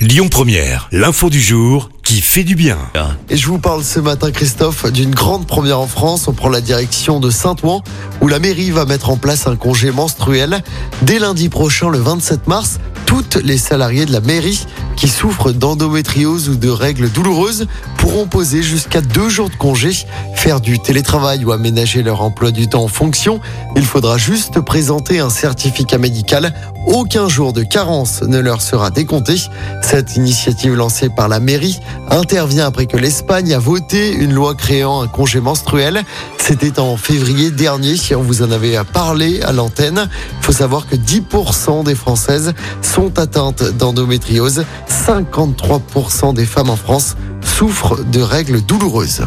Lyon Première, l'info du jour qui fait du bien. Et je vous parle ce matin, Christophe, d'une grande première en France. On prend la direction de Saint-Ouen, où la mairie va mettre en place un congé menstruel. Dès lundi prochain, le 27 mars, toutes les salariés de la mairie qui souffrent d'endométriose ou de règles douloureuses pourront poser jusqu'à deux jours de congé, faire du télétravail ou aménager leur emploi du temps en fonction. Il faudra juste présenter un certificat médical. Aucun jour de carence ne leur sera décompté. Cette initiative lancée par la mairie intervient après que l'Espagne a voté une loi créant un congé menstruel. C'était en février dernier, si on vous en avait parlé à l'antenne. Il faut savoir que 10% des Françaises sont atteintes d'endométriose. 53% des femmes en France souffrent de règles douloureuses.